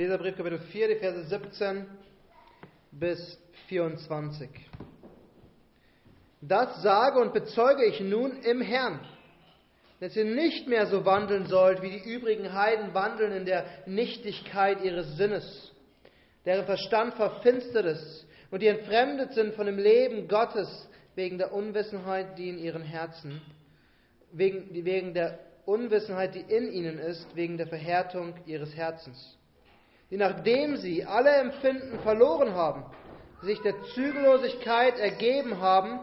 Epheserbrief Kapitel 4, die Verse 17 bis 24. Das sage und bezeuge ich nun im Herrn, dass ihr nicht mehr so wandeln sollt, wie die übrigen Heiden wandeln in der Nichtigkeit ihres Sinnes, deren Verstand verfinstert ist und die entfremdet sind von dem Leben Gottes wegen der Unwissenheit, die in ihren Herzen, wegen, wegen der Unwissenheit, die in ihnen ist, wegen der Verhärtung ihres Herzens. Die nachdem sie alle Empfinden verloren haben, sich der Zügellosigkeit ergeben haben,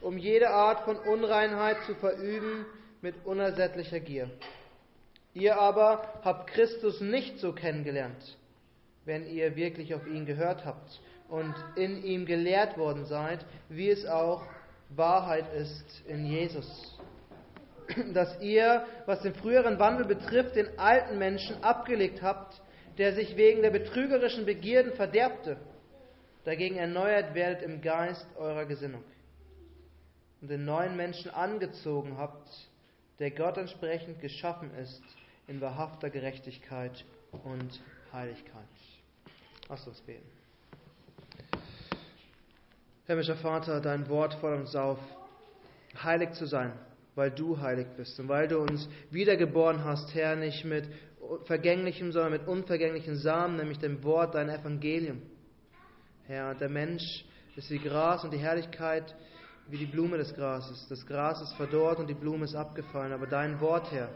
um jede Art von Unreinheit zu verüben mit unersättlicher Gier. Ihr aber habt Christus nicht so kennengelernt, wenn ihr wirklich auf ihn gehört habt und in ihm gelehrt worden seid, wie es auch Wahrheit ist in Jesus. Dass ihr, was den früheren Wandel betrifft, den alten Menschen abgelegt habt, der sich wegen der betrügerischen Begierden verderbte, dagegen erneuert werdet im Geist eurer Gesinnung und den neuen Menschen angezogen habt, der Gott entsprechend geschaffen ist in wahrhafter Gerechtigkeit und Heiligkeit. Lass uns beten. Himmlischer Vater, dein Wort fordert uns auf, heilig zu sein, weil du heilig bist und weil du uns wiedergeboren hast, Herr, nicht mit vergänglichem, sondern mit unvergänglichen Samen, nämlich dem Wort, dein Evangelium. Herr, der Mensch ist wie Gras und die Herrlichkeit wie die Blume des Grases. Das Gras ist verdorrt und die Blume ist abgefallen, aber dein Wort, Herr,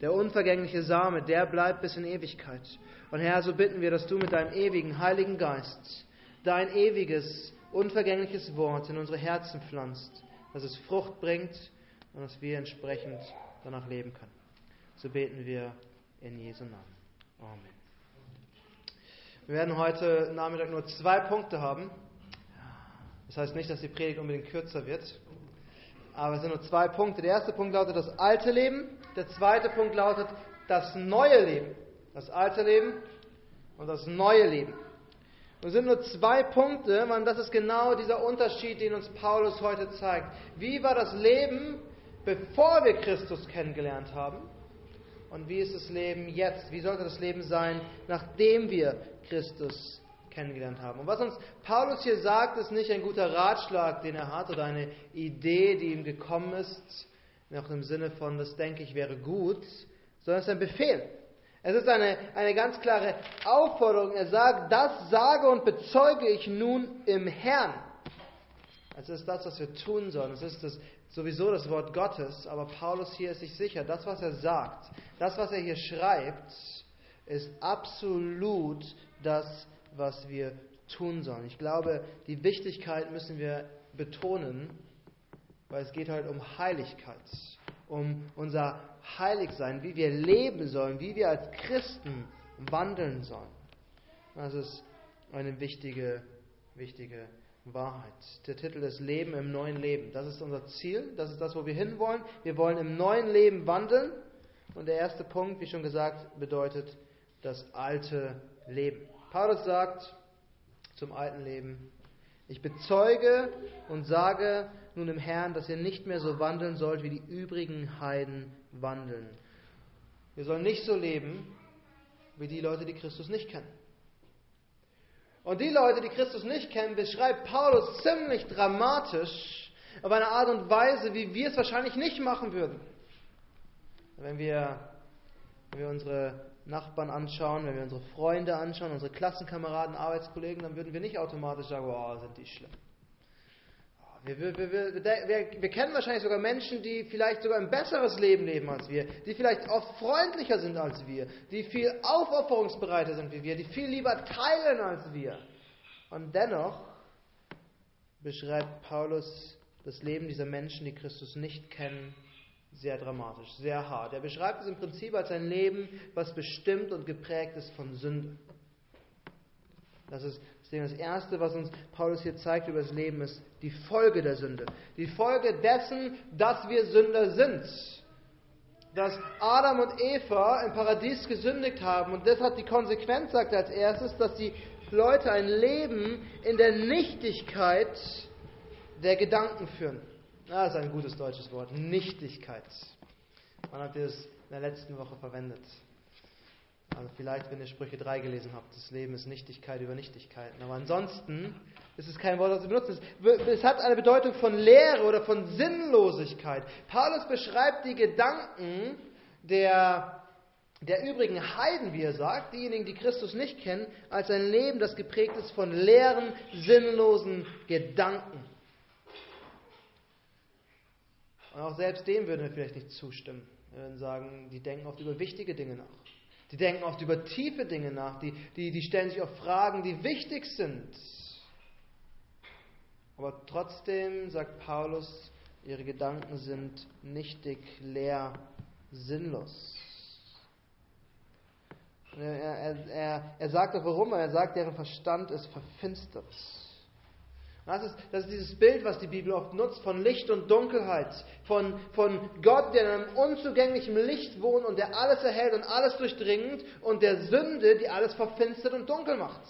der unvergängliche Same, der bleibt bis in Ewigkeit. Und Herr, so bitten wir, dass du mit deinem ewigen Heiligen Geist dein ewiges, unvergängliches Wort in unsere Herzen pflanzt, dass es Frucht bringt und dass wir entsprechend danach leben können. So beten wir in Jesu Namen. Amen. Wir werden heute Nachmittag nur zwei Punkte haben. Das heißt nicht, dass die Predigt unbedingt kürzer wird. Aber es sind nur zwei Punkte. Der erste Punkt lautet das alte Leben. Der zweite Punkt lautet das neue Leben. Das alte Leben und das neue Leben. Es sind nur zwei Punkte, man, das ist genau dieser Unterschied, den uns Paulus heute zeigt. Wie war das Leben, bevor wir Christus kennengelernt haben? Und wie ist das Leben jetzt? Wie sollte das Leben sein, nachdem wir Christus kennengelernt haben. Und was uns Paulus hier sagt, ist nicht ein guter Ratschlag, den er hat, oder eine Idee, die ihm gekommen ist, noch im Sinne von, das denke ich wäre gut, sondern es ist ein Befehl. Es ist eine, eine ganz klare Aufforderung. Er sagt, das sage und bezeuge ich nun im Herrn. Es ist das, was wir tun sollen. Es ist das, sowieso das Wort Gottes. Aber Paulus hier ist sich sicher, das, was er sagt, das, was er hier schreibt, ist absolut das, was wir tun sollen. Ich glaube, die Wichtigkeit müssen wir betonen, weil es geht halt um Heiligkeit, um unser Heiligsein, wie wir leben sollen, wie wir als Christen wandeln sollen. Das ist eine wichtige, wichtige Wahrheit. Der Titel ist Leben im neuen Leben. Das ist unser Ziel, das ist das, wo wir hinwollen. Wir wollen im neuen Leben wandeln. Und der erste Punkt, wie schon gesagt, bedeutet das alte Leben. Paulus sagt zum alten Leben, ich bezeuge und sage nun im Herrn, dass ihr nicht mehr so wandeln sollt, wie die übrigen Heiden wandeln. Wir sollen nicht so leben wie die Leute, die Christus nicht kennen. Und die Leute, die Christus nicht kennen, beschreibt Paulus ziemlich dramatisch auf eine Art und Weise, wie wir es wahrscheinlich nicht machen würden. Wenn wir, wenn wir unsere Nachbarn anschauen, wenn wir unsere Freunde anschauen, unsere Klassenkameraden, Arbeitskollegen, dann würden wir nicht automatisch sagen, oh, sind die schlimm. Wir, wir, wir, wir, kennen wahrscheinlich sogar Menschen, die vielleicht sogar ein besseres Leben leben als wir, die vielleicht oft freundlicher sind als wir, die viel aufopferungsbereiter sind wie wir, die viel lieber teilen als wir. Und dennoch beschreibt Paulus das Leben dieser Menschen, die Christus nicht kennen, sehr dramatisch, sehr hart. Er beschreibt es im Prinzip als ein Leben, was bestimmt und geprägt ist von Sünde. Das ist das Erste, was uns Paulus hier zeigt über das Leben, ist die Folge der Sünde. Die Folge dessen, dass wir Sünder sind. Dass Adam und Eva im Paradies gesündigt haben. Und das hat die Konsequenz, sagt er als erstes, dass die Leute ein Leben in der Nichtigkeit der Gedanken führen. Das ist ein gutes deutsches Wort. Nichtigkeit. Habt ihr es in der letzten Woche verwendet? Also vielleicht, wenn ihr Sprüche 3 gelesen habt, das Leben ist Nichtigkeit über Nichtigkeiten. Aber ansonsten ist es kein Wort, das sie benutzen. Es hat eine Bedeutung von Leere oder von Sinnlosigkeit. Paulus beschreibt die Gedanken der, der übrigen Heiden, wie er sagt, diejenigen, die Christus nicht kennen, als ein Leben, das geprägt ist von leeren, sinnlosen Gedanken. Und auch selbst dem würden wir vielleicht nicht zustimmen. Wir würden sagen, die denken oft über wichtige Dinge nach. Die denken oft über tiefe Dinge nach. Die, die, die stellen sich auf Fragen, die wichtig sind. Aber trotzdem, sagt Paulus, ihre Gedanken sind nichtig, leer, sinnlos. Er, er, er, er sagt auch warum, er sagt, deren Verstand ist verfinstert. Das ist, das ist dieses Bild, was die Bibel oft nutzt, von Licht und Dunkelheit, von, von Gott, der in einem unzugänglichen Licht wohnt und der alles erhält und alles durchdringt und der Sünde, die alles verfinstert und dunkel macht.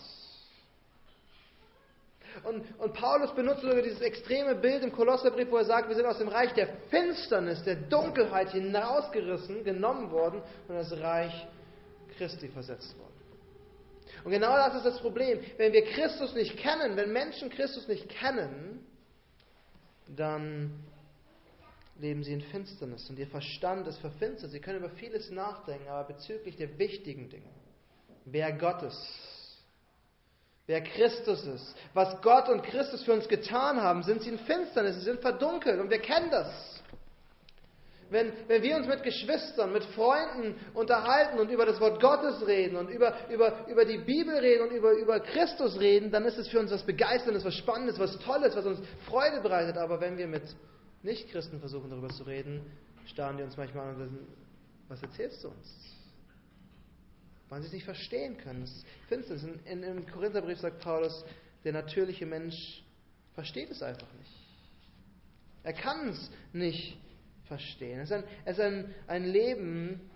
Und, und Paulus benutzt sogar dieses extreme Bild im Kolosserbrief, wo er sagt, wir sind aus dem Reich der Finsternis, der Dunkelheit hinausgerissen, genommen worden und das Reich Christi versetzt worden. Und genau das ist das Problem. Wenn wir Christus nicht kennen, wenn Menschen Christus nicht kennen, dann leben sie in Finsternis und ihr Verstand ist verfinstert. Sie können über vieles nachdenken, aber bezüglich der wichtigen Dinge, wer Gott ist, wer Christus ist, was Gott und Christus für uns getan haben, sind sie in Finsternis, sie sind verdunkelt und wir kennen das. Wenn, wenn wir uns mit Geschwistern, mit Freunden unterhalten und über das Wort Gottes reden und über, über, über die Bibel reden und über, über Christus reden, dann ist es für uns was Begeisterndes, was Spannendes, was Tolles, was uns Freude bereitet. Aber wenn wir mit Nichtchristen versuchen, darüber zu reden, starren die uns manchmal an und sagen, was erzählst du uns? Weil sie es nicht verstehen können. Es Finsternis. In, in, Im Korintherbrief sagt Paulus, der natürliche Mensch versteht es einfach nicht. Er kann es nicht verstehen. Es ist ein, es ist ein, ein Leben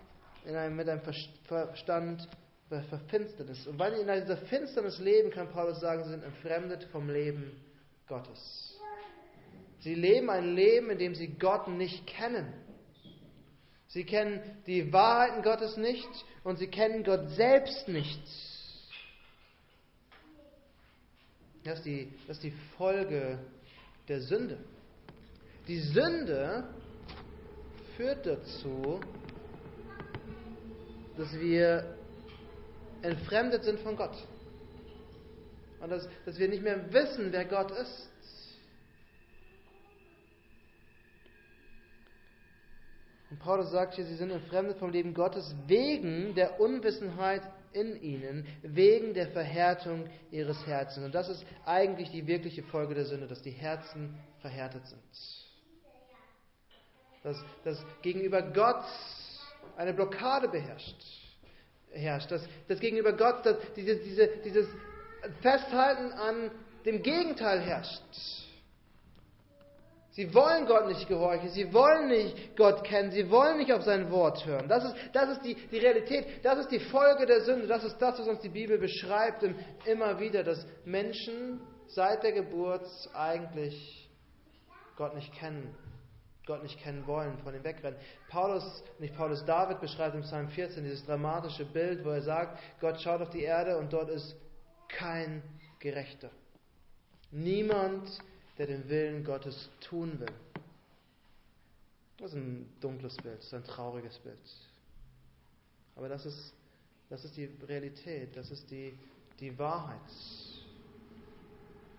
einem, mit einem Verstand der Verfinsternis. Und weil in dieser Finsternis leben, kann Paulus sagen, sie sind entfremdet vom Leben Gottes. Sie leben ein Leben, in dem sie Gott nicht kennen. Sie kennen die Wahrheiten Gottes nicht und sie kennen Gott selbst nicht. Das ist die, das ist die Folge der Sünde. Die Sünde führt dazu, dass wir entfremdet sind von Gott. Und dass, dass wir nicht mehr wissen, wer Gott ist. Und Paulus sagt hier, sie sind entfremdet vom Leben Gottes wegen der Unwissenheit in ihnen, wegen der Verhärtung ihres Herzens. Und das ist eigentlich die wirkliche Folge der Sünde, dass die Herzen verhärtet sind dass, dass gegenüber Gott eine Blockade beherrscht, herrscht, dass, dass gegenüber Gott dass diese, diese, dieses Festhalten an dem Gegenteil herrscht. Sie wollen Gott nicht gehorchen, sie wollen nicht Gott kennen, sie wollen nicht auf sein Wort hören. Das ist, das ist die, die Realität, das ist die Folge der Sünde, das ist das, was uns die Bibel beschreibt immer wieder, dass Menschen seit der Geburt eigentlich Gott nicht kennen Gott nicht kennen wollen, von ihm wegrennen. Paulus, nicht Paulus, David beschreibt im Psalm 14 dieses dramatische Bild, wo er sagt, Gott schaut auf die Erde und dort ist kein Gerechter. Niemand, der den Willen Gottes tun will. Das ist ein dunkles Bild, das ist ein trauriges Bild. Aber das ist, das ist die Realität, das ist die, die Wahrheit.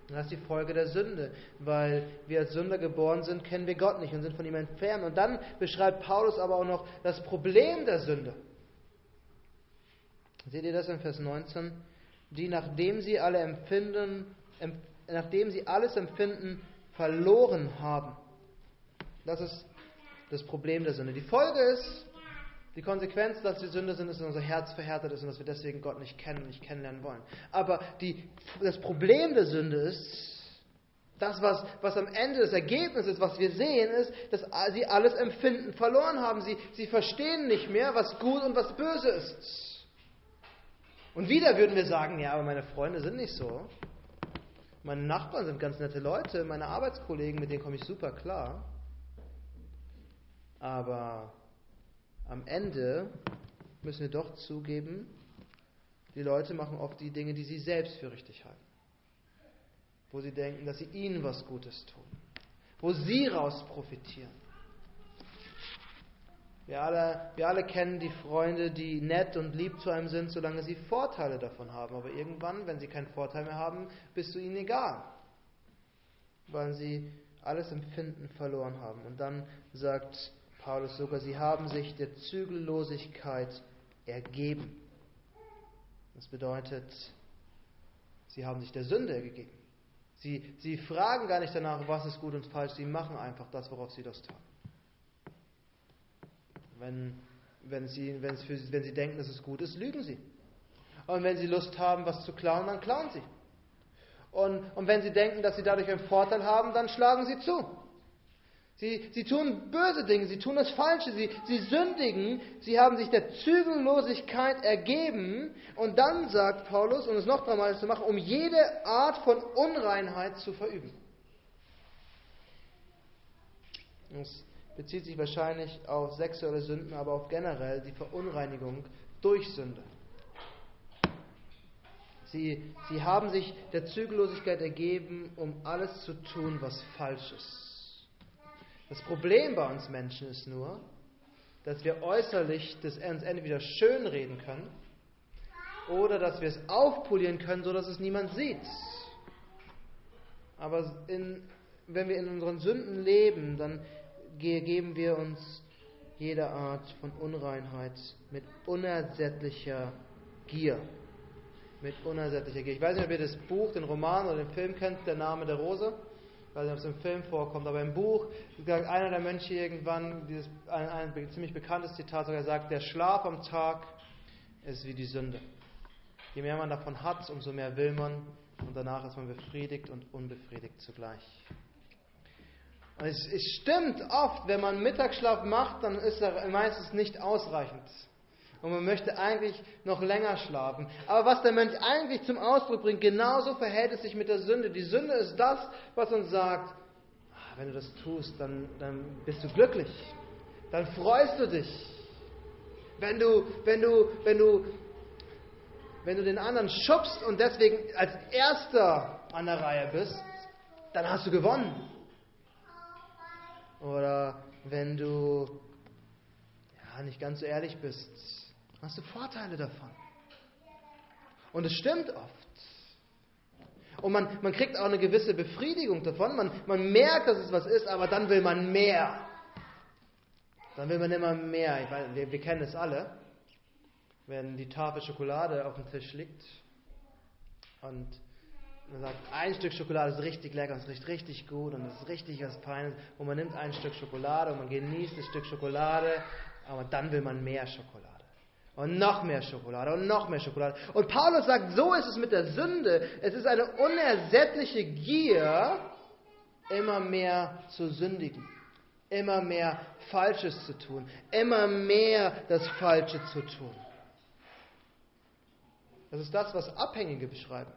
Das ist die Folge der Sünde, weil wir als Sünder geboren sind, kennen wir Gott nicht und sind von ihm entfernt. Und dann beschreibt Paulus aber auch noch das Problem der Sünde. Seht ihr das in Vers 19? Die, nachdem sie alle empfinden, nachdem sie alles empfinden, verloren haben. Das ist das Problem der Sünde. Die Folge ist, die Konsequenz, dass wir Sünder sind, ist, dass unser Herz verhärtet ist und dass wir deswegen Gott nicht kennen, nicht kennenlernen wollen. Aber die, das Problem der Sünde ist, das, was, was am Ende das Ergebnis ist, was wir sehen, ist, dass sie alles Empfinden verloren haben. Sie, sie verstehen nicht mehr, was gut und was böse ist. Und wieder würden wir sagen, ja, aber meine Freunde sind nicht so. Meine Nachbarn sind ganz nette Leute, meine Arbeitskollegen, mit denen komme ich super klar. Aber am Ende müssen wir doch zugeben, Die Leute machen oft die Dinge, die sie selbst für richtig halten. Wo sie denken, dass sie ihnen was Gutes tun. Wo sie raus profitieren. Wir alle, wir alle kennen die Freunde, die nett und lieb zu einem sind, solange sie Vorteile davon haben. Aber irgendwann, wenn sie keinen Vorteil mehr haben, bist du ihnen egal. Weil sie alles Empfinden verloren haben. Und dann sagt Paulus sogar, sie haben sich der Zügellosigkeit ergeben. Das bedeutet, sie haben sich der Sünde ergeben. Sie, sie fragen gar nicht danach, was ist gut und falsch, sie machen einfach das, worauf sie Lust haben. Wenn, wenn, sie, wenn, für, wenn sie denken, dass es gut ist, lügen sie. Und wenn sie Lust haben, was zu klauen, dann klauen sie. Und, und wenn sie denken, dass sie dadurch einen Vorteil haben, dann schlagen sie zu. Sie, sie tun böse Dinge, sie tun das Falsche, sie, sie sündigen, sie haben sich der Zügellosigkeit ergeben. Und dann sagt Paulus, um es noch dramatisch zu machen, um jede Art von Unreinheit zu verüben. Das bezieht sich wahrscheinlich auf sexuelle Sünden, aber auch generell die Verunreinigung durch Sünde. Sie, sie haben sich der Zügellosigkeit ergeben, um alles zu tun, was falsch ist. Das Problem bei uns Menschen ist nur, dass wir äußerlich das uns entweder schönreden können oder dass wir es aufpolieren können, sodass es niemand sieht. Aber in, wenn wir in unseren Sünden leben, dann geben wir uns jede Art von Unreinheit mit unersättlicher Gier. Mit unersättlicher Gier. Ich weiß nicht, ob ihr das Buch, den Roman oder den Film kennt, Der Name der Rose. Ob es im Film vorkommt, aber im Buch sagt einer der Mönche irgendwann, dieses, ein, ein ziemlich bekanntes Zitat, sogar sagt, der Schlaf am Tag ist wie die Sünde. Je mehr man davon hat, umso mehr will man und danach ist man befriedigt und unbefriedigt zugleich. Es, es stimmt oft, wenn man Mittagsschlaf macht, dann ist er meistens nicht ausreichend. Und man möchte eigentlich noch länger schlafen. Aber was der Mönch eigentlich zum Ausdruck bringt, genauso verhält es sich mit der Sünde. Die Sünde ist das, was uns sagt, ah, wenn du das tust, dann, dann bist du glücklich. Dann freust du dich. Wenn du, wenn du, wenn du, wenn du den anderen schubst und deswegen als Erster an der Reihe bist, dann hast du gewonnen. Oder wenn du ja, nicht ganz so ehrlich bist, hast du Vorteile davon. Und es stimmt oft. Und man, man kriegt auch eine gewisse Befriedigung davon. Man, man merkt, dass es was ist, aber dann will man mehr. Dann will man immer mehr. Weiß, wir, wir kennen es alle. Wenn die Tafel Schokolade auf dem Tisch liegt und man sagt, ein Stück Schokolade ist richtig lecker, es riecht richtig gut und es ist richtig was Feines. Und man nimmt ein Stück Schokolade und man genießt das Stück Schokolade, aber dann will man mehr Schokolade. Und noch mehr Schokolade und noch mehr Schokolade. Und Paulus sagt, so ist es mit der Sünde. Es ist eine unersättliche Gier, immer mehr zu sündigen, immer mehr Falsches zu tun, immer mehr das Falsche zu tun. Das ist das, was Abhängige beschreiben.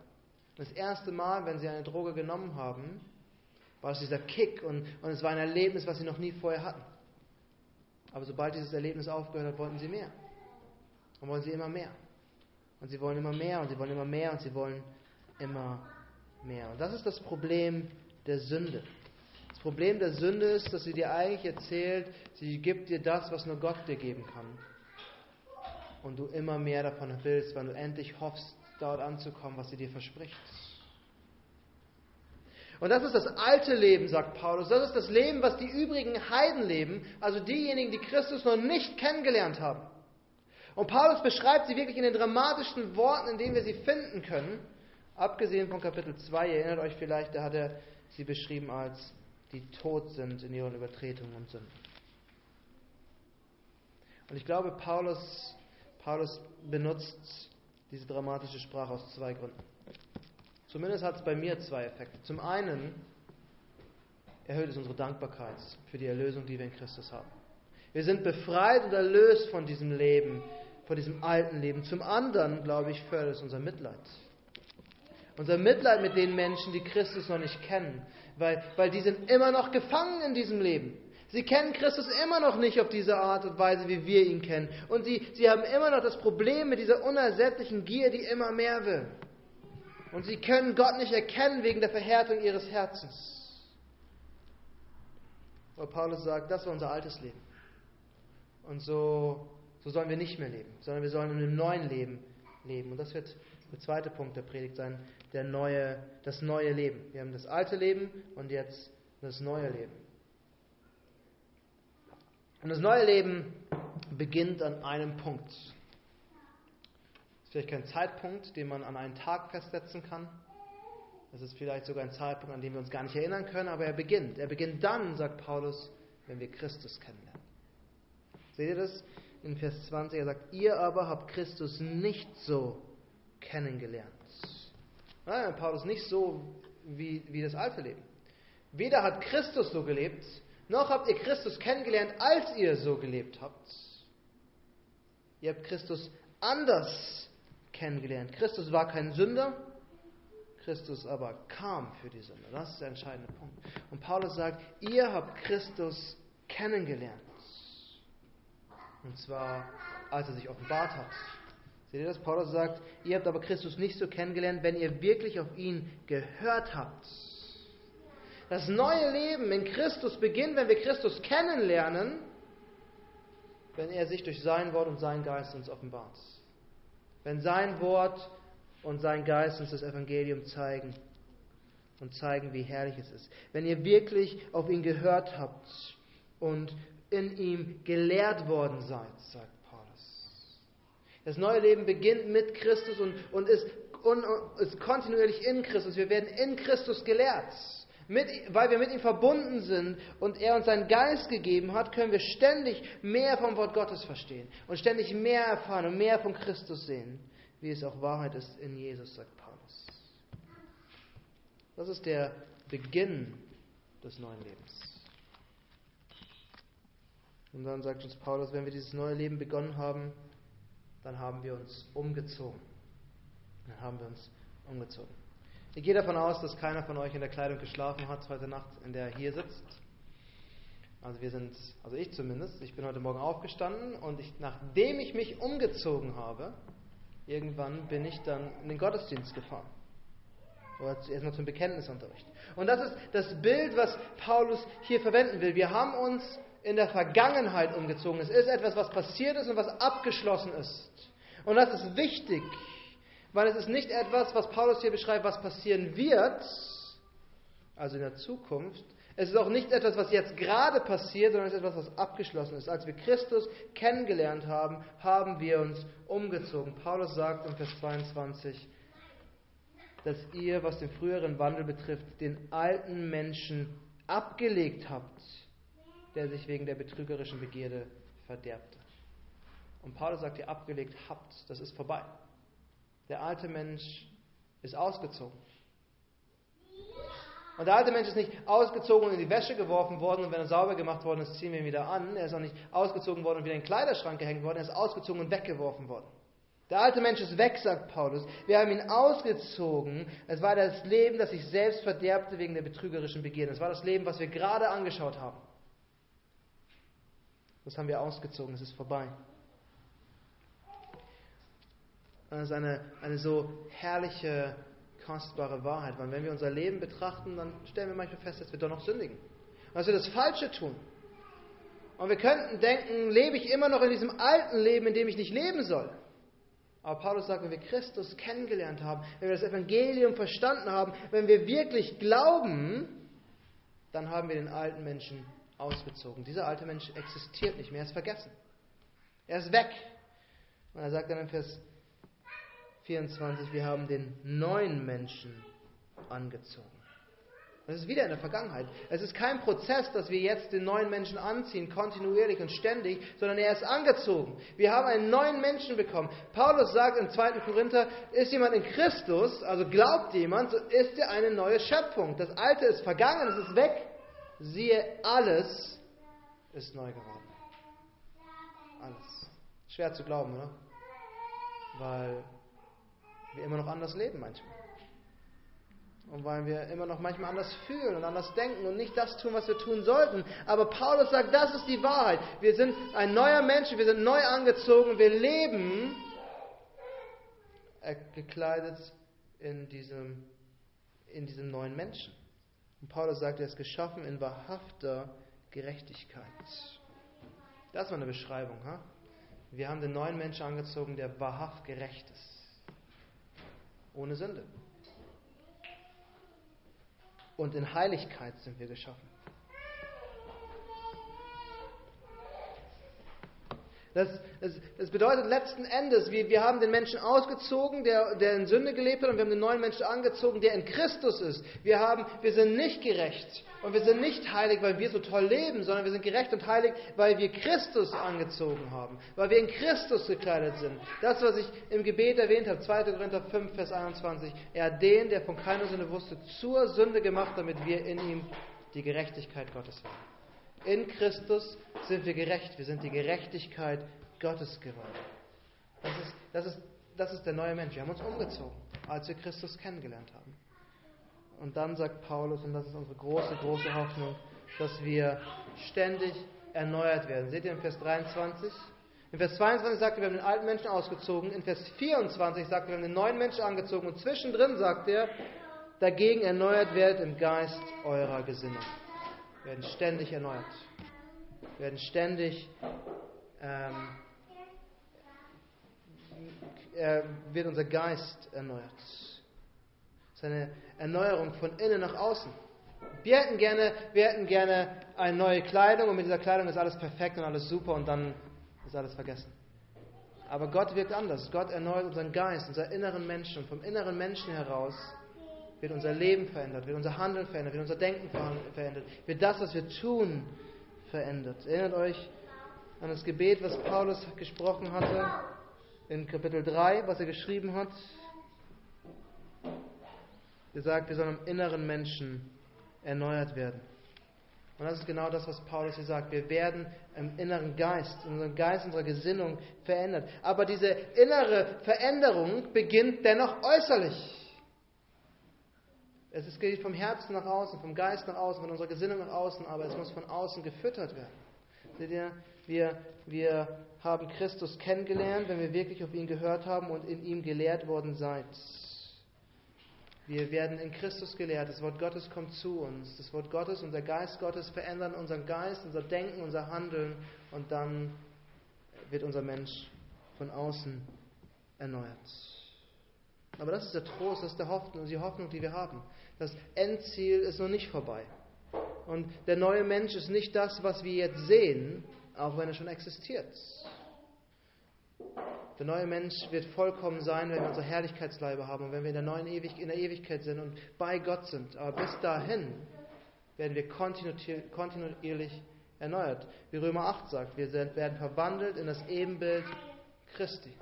Das erste Mal, wenn sie eine Droge genommen haben, war es dieser Kick und, und es war ein Erlebnis, was sie noch nie vorher hatten. Aber sobald dieses Erlebnis aufgehört hat, wollten sie mehr. Und wollen sie immer mehr. Und sie wollen immer mehr und sie wollen immer mehr und sie wollen immer mehr. Und das ist das Problem der Sünde. Das Problem der Sünde ist, dass sie dir eigentlich erzählt, sie gibt dir das, was nur Gott dir geben kann. Und du immer mehr davon willst, weil du endlich hoffst, dort anzukommen, was sie dir verspricht. Und das ist das alte Leben, sagt Paulus. Das ist das Leben, was die übrigen Heiden leben, also diejenigen, die Christus noch nicht kennengelernt haben. Und Paulus beschreibt sie wirklich in den dramatischsten Worten, in denen wir sie finden können. Abgesehen von Kapitel 2, ihr erinnert euch vielleicht, da hat er sie beschrieben als die tot sind in ihren Übertretungen und Sünden. Und ich glaube, Paulus, Paulus benutzt diese dramatische Sprache aus zwei Gründen. Zumindest hat es bei mir zwei Effekte. Zum einen erhöht es unsere Dankbarkeit für die Erlösung, die wir in Christus haben. Wir sind befreit und erlöst von diesem Leben, von diesem alten Leben. Zum anderen, glaube ich, fördert es unser Mitleid. Unser Mitleid mit den Menschen, die Christus noch nicht kennen, weil, weil die sind immer noch gefangen in diesem Leben. Sie kennen Christus immer noch nicht auf diese Art und Weise, wie wir ihn kennen. Und sie, sie haben immer noch das Problem mit dieser unersättlichen Gier, die immer mehr will. Und sie können Gott nicht erkennen wegen der Verhärtung ihres Herzens. Aber Paulus sagt, das war unser altes Leben. Und so, so sollen wir nicht mehr leben, sondern wir sollen in einem neuen Leben leben. Und das wird der zweite Punkt der Predigt sein, der neue, das neue Leben. Wir haben das alte Leben und jetzt das neue Leben. Und das neue Leben beginnt an einem Punkt. Das ist vielleicht kein Zeitpunkt, den man an einen Tag festsetzen kann. Das ist vielleicht sogar ein Zeitpunkt, an den wir uns gar nicht erinnern können, aber er beginnt. Er beginnt dann, sagt Paulus, wenn wir Christus kennenlernen. Seht ihr das? In Vers 20, er sagt, ihr aber habt Christus nicht so kennengelernt. Nein, Paulus nicht so wie, wie das alte Leben. Weder hat Christus so gelebt, noch habt ihr Christus kennengelernt, als ihr so gelebt habt. Ihr habt Christus anders kennengelernt. Christus war kein Sünder, Christus aber kam für die Sünde. Das ist der entscheidende Punkt. Und Paulus sagt, ihr habt Christus kennengelernt. Und zwar, als er sich offenbart hat. Seht ihr das? Paulus sagt, ihr habt aber Christus nicht so kennengelernt, wenn ihr wirklich auf ihn gehört habt. Das neue Leben in Christus beginnt, wenn wir Christus kennenlernen, wenn er sich durch sein Wort und seinen Geist uns offenbart. Wenn sein Wort und sein Geist uns das Evangelium zeigen und zeigen, wie herrlich es ist. Wenn ihr wirklich auf ihn gehört habt und in ihm gelehrt worden seid, sagt Paulus. Das neue Leben beginnt mit Christus und, und ist, und, ist kontinuierlich in Christus. Wir werden in Christus gelehrt. Mit, weil wir mit ihm verbunden sind und er uns seinen Geist gegeben hat, können wir ständig mehr vom Wort Gottes verstehen und ständig mehr erfahren und mehr von Christus sehen, wie es auch Wahrheit ist in Jesus, sagt Paulus. Das ist der Beginn des neuen Lebens. Und dann sagt uns Paulus, wenn wir dieses neue Leben begonnen haben, dann haben wir uns umgezogen. Dann haben wir uns umgezogen. Ich gehe davon aus, dass keiner von euch in der Kleidung geschlafen hat heute Nacht, in der er hier sitzt. Also wir sind, also ich zumindest, ich bin heute Morgen aufgestanden und ich, nachdem ich mich umgezogen habe, irgendwann bin ich dann in den Gottesdienst gefahren. Oder erstmal zum Bekenntnisunterricht. Und das ist das Bild, was Paulus hier verwenden will. Wir haben uns in der Vergangenheit umgezogen. Es ist etwas, was passiert ist und was abgeschlossen ist. Und das ist wichtig, weil es ist nicht etwas, was Paulus hier beschreibt, was passieren wird, also in der Zukunft. Es ist auch nicht etwas, was jetzt gerade passiert, sondern es ist etwas, was abgeschlossen ist. Als wir Christus kennengelernt haben, haben wir uns umgezogen. Paulus sagt in Vers 22, dass ihr, was den früheren Wandel betrifft, den alten Menschen abgelegt habt, der sich wegen der betrügerischen Begierde verderbte. Und Paulus sagt, ihr abgelegt habt, das ist vorbei. Der alte Mensch ist ausgezogen. Und der alte Mensch ist nicht ausgezogen und in die Wäsche geworfen worden und wenn er sauber gemacht worden ist, ziehen wir ihn wieder an. Er ist auch nicht ausgezogen worden und wieder in den Kleiderschrank gehängt worden. Er ist ausgezogen und weggeworfen worden. Der alte Mensch ist weg, sagt Paulus. Wir haben ihn ausgezogen. Es war das Leben, das sich selbst verderbte wegen der betrügerischen Begierde. Es war das Leben, was wir gerade angeschaut haben. Das haben wir ausgezogen. Es ist vorbei. Das ist eine, eine so herrliche, kostbare Wahrheit. Weil wenn wir unser Leben betrachten, dann stellen wir manchmal fest, dass wir doch noch sündigen. Dass wir das Falsche tun. Und wir könnten denken, lebe ich immer noch in diesem alten Leben, in dem ich nicht leben soll. Aber Paulus sagt, wenn wir Christus kennengelernt haben, wenn wir das Evangelium verstanden haben, wenn wir wirklich glauben, dann haben wir den alten Menschen ausgezogen. Dieser alte Mensch existiert nicht mehr, er ist vergessen. Er ist weg. Und er sagt dann in Vers 24, wir haben den neuen Menschen angezogen. Das ist wieder in der Vergangenheit. Es ist kein Prozess, dass wir jetzt den neuen Menschen anziehen, kontinuierlich und ständig, sondern er ist angezogen. Wir haben einen neuen Menschen bekommen. Paulus sagt im 2. Korinther, ist jemand in Christus, also glaubt jemand, so ist er eine neue Schöpfung. Das Alte ist vergangen, es ist weg. Siehe, alles ist neu geworden. Alles. Schwer zu glauben, oder? Weil wir immer noch anders leben manchmal. Und weil wir immer noch manchmal anders fühlen und anders denken und nicht das tun, was wir tun sollten. Aber Paulus sagt, das ist die Wahrheit. Wir sind ein neuer Mensch, wir sind neu angezogen, wir leben gekleidet in diesem, in diesem neuen Menschen. Und Paulus sagt, er ist geschaffen in wahrhafter Gerechtigkeit. Das war eine Beschreibung. Ha? Wir haben den neuen Menschen angezogen, der wahrhaft gerecht ist. Ohne Sünde. Und in Heiligkeit sind wir geschaffen. Das, das, das, bedeutet letzten Endes, wir, wir haben den Menschen ausgezogen, der, der in Sünde gelebt hat, und wir haben den neuen Menschen angezogen, der in Christus ist. Wir, haben, wir sind nicht gerecht und wir sind nicht heilig, weil wir so toll leben, sondern wir sind gerecht und heilig, weil wir Christus angezogen haben, weil wir in Christus gekleidet sind. Das, was ich im Gebet erwähnt habe, 2. Korinther 5, Vers 21. Er hat den, der von keiner Sünde wusste, zur Sünde gemacht, damit wir in ihm die Gerechtigkeit Gottes werden. In Christus sind wir gerecht. Wir sind die Gerechtigkeit Gottes geworden. Das ist, das, ist, das ist der neue Mensch. Wir haben uns umgezogen, als wir Christus kennengelernt haben. Und dann sagt Paulus, und das ist unsere große, große Hoffnung, dass wir ständig erneuert werden. Seht ihr in Vers 23? In Vers 22 sagt er, wir haben den alten Menschen ausgezogen. In Vers 24 sagt er, wir haben den neuen Menschen angezogen. Und zwischendrin sagt er, dagegen erneuert werdet im Geist eurer Gesinnung werden ständig erneuert, werden ständig, ähm, äh, wird unser Geist erneuert. Das ist eine Erneuerung von innen nach außen. Wir hätten gerne, wir hätten gerne eine neue Kleidung und mit dieser Kleidung ist alles perfekt und alles super und dann ist alles vergessen. Aber Gott wirkt anders. Gott erneuert unseren Geist, unseren inneren Menschen. Und vom inneren Menschen heraus wird unser Leben verändert, wird unser Handeln verändert, wird unser Denken verändert, wird das, was wir tun, verändert. Erinnert euch an das Gebet, was Paulus gesprochen hatte in Kapitel 3, was er geschrieben hat. Er sagt, wir sollen im inneren Menschen erneuert werden. Und das ist genau das, was Paulus hier sagt. Wir werden im inneren Geist, in unserem Geist, unserer Gesinnung verändert. Aber diese innere Veränderung beginnt dennoch äußerlich. Es geht vom Herzen nach außen, vom Geist nach außen, von unserer Gesinnung nach außen, aber es muss von außen gefüttert werden. Seht ihr, wir, wir haben Christus kennengelernt, wenn wir wirklich auf ihn gehört haben und in ihm gelehrt worden seid. Wir werden in Christus gelehrt. Das Wort Gottes kommt zu uns. Das Wort Gottes und der Geist Gottes verändern unseren Geist, unser Denken, unser Handeln und dann wird unser Mensch von außen erneuert. Aber das ist der Trost, das ist der Hoffnung, die Hoffnung, die wir haben. Das Endziel ist noch nicht vorbei. Und der neue Mensch ist nicht das, was wir jetzt sehen, auch wenn er schon existiert. Der neue Mensch wird vollkommen sein, wenn wir unsere Herrlichkeitsleibe haben und wenn wir in der neuen Ewig in der Ewigkeit sind und bei Gott sind. Aber bis dahin werden wir kontinuierlich erneuert. Wie Römer 8 sagt, wir werden verwandelt in das Ebenbild Christi.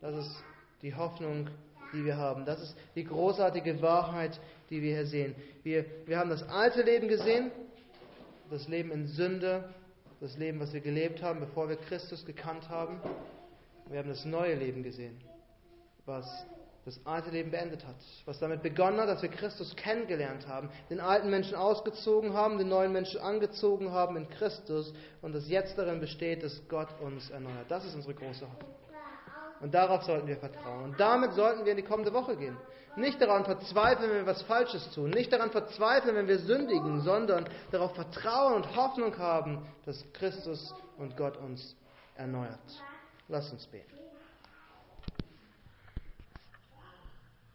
Das ist die Hoffnung, die wir haben. Das ist die großartige Wahrheit, die wir hier sehen. Wir, wir haben das alte Leben gesehen, das Leben in Sünde, das Leben, was wir gelebt haben, bevor wir Christus gekannt haben. Wir haben das neue Leben gesehen, was das alte Leben beendet hat, was damit begonnen hat, dass wir Christus kennengelernt haben, den alten Menschen ausgezogen haben, den neuen Menschen angezogen haben in Christus und das jetzt darin besteht, dass Gott uns erneuert. Das ist unsere große Hoffnung. Und darauf sollten wir vertrauen. Und damit sollten wir in die kommende Woche gehen. Nicht daran verzweifeln, wenn wir was Falsches tun. Nicht daran verzweifeln, wenn wir sündigen, sondern darauf vertrauen und Hoffnung haben, dass Christus und Gott uns erneuert. Lass uns beten.